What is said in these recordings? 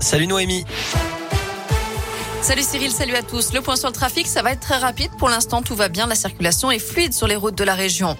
Salut Noémie. Salut Cyril, salut à tous. Le point sur le trafic, ça va être très rapide. Pour l'instant, tout va bien. La circulation est fluide sur les routes de la région.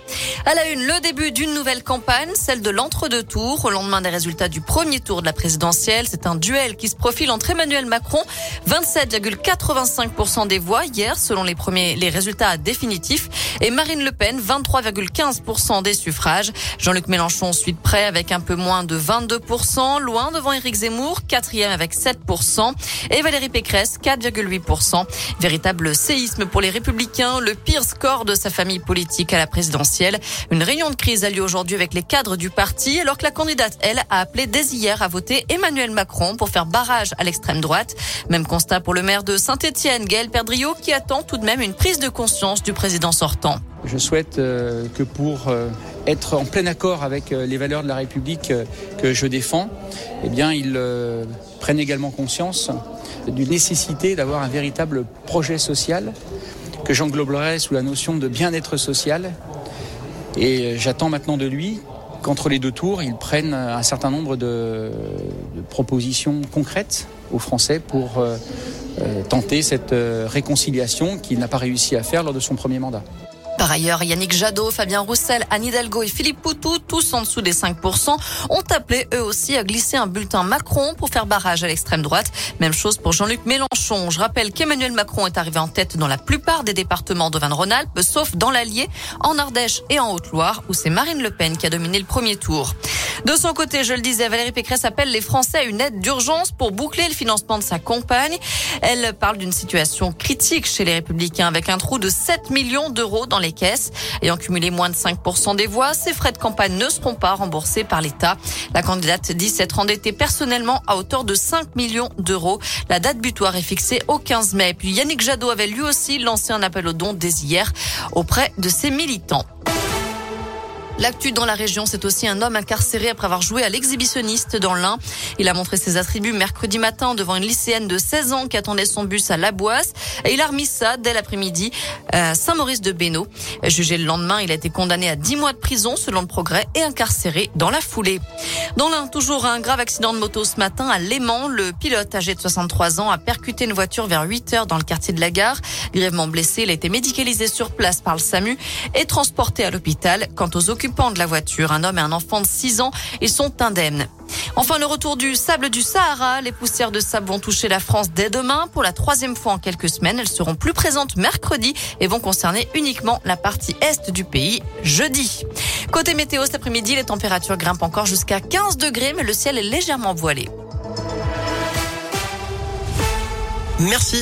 À la une, le début d'une nouvelle campagne, celle de l'entre-deux tours. Au lendemain des résultats du premier tour de la présidentielle, c'est un duel qui se profile entre Emmanuel Macron, 27,85% des voix hier, selon les premiers, les résultats définitifs, et Marine Le Pen, 23,15% des suffrages. Jean-Luc Mélenchon suit de près avec un peu moins de 22%, loin devant Éric Zemmour, quatrième avec 7%, et Valérie Pécresse, 4,8%. Véritable séisme pour les républicains, le pire score de sa famille politique à la présidentielle. Une réunion de crise a lieu aujourd'hui avec les cadres du parti, alors que la candidate, elle, a appelé dès hier à voter Emmanuel Macron pour faire barrage à l'extrême droite. Même constat pour le maire de Saint-Etienne, Gaël Perdriau, qui attend tout de même une prise de conscience du président sortant. Je souhaite euh, que pour euh, être en plein accord avec euh, les valeurs de la République que je défends, eh bien, ils prennent également conscience d'une nécessité d'avoir un véritable projet social que j'engloberai sous la notion de bien-être social. Et j'attends maintenant de lui qu'entre les deux tours, il prenne un certain nombre de, propositions concrètes aux Français pour euh, tenter cette réconciliation qu'il n'a pas réussi à faire lors de son premier mandat. Par ailleurs, Yannick Jadot, Fabien Roussel, Anne Hidalgo et Philippe Poutou, tous en dessous des 5%, ont appelé eux aussi à glisser un bulletin Macron pour faire barrage à l'extrême droite. Même chose pour Jean-Luc Mélenchon. Je rappelle qu'Emmanuel Macron est arrivé en tête dans la plupart des départements d'Auvergne-Rhône-Alpes, sauf dans l'Allier, en Ardèche et en Haute-Loire, où c'est Marine Le Pen qui a dominé le premier tour. De son côté, je le disais, Valérie Pécresse appelle les Français à une aide d'urgence pour boucler le financement de sa campagne. Elle parle d'une situation critique chez les Républicains avec un trou de 7 millions d'euros dans les caisses. Ayant cumulé moins de 5% des voix, ces frais de campagne ne seront pas remboursés par l'État. La candidate dit s'être endettée personnellement à hauteur de 5 millions d'euros. La date butoir est fixée au 15 mai. Puis Yannick Jadot avait lui aussi lancé un appel aux dons dès hier auprès de ses militants. L'actu dans la région, c'est aussi un homme incarcéré après avoir joué à l'exhibitionniste dans l'Ain. Il a montré ses attributs mercredi matin devant une lycéenne de 16 ans qui attendait son bus à La Boisse. Et il a remis ça dès l'après-midi à Saint-Maurice-de-Bénaud. Jugé le lendemain, il a été condamné à 10 mois de prison selon le progrès et incarcéré dans la foulée. Dans l'Ain, toujours un grave accident de moto ce matin à Léman. Le pilote âgé de 63 ans a percuté une voiture vers 8 heures dans le quartier de la gare. Grièvement blessé, il a été médicalisé sur place par le SAMU et transporté à l'hôpital. Quant aux occupants de la voiture, un homme et un enfant de 6 ans, ils sont indemnes. Enfin, le retour du sable du Sahara. Les poussières de sable vont toucher la France dès demain. Pour la troisième fois en quelques semaines, elles seront plus présentes mercredi et vont concerner uniquement la partie est du pays jeudi. Côté météo, cet après-midi, les températures grimpent encore jusqu'à 15 degrés, mais le ciel est légèrement voilé. Merci.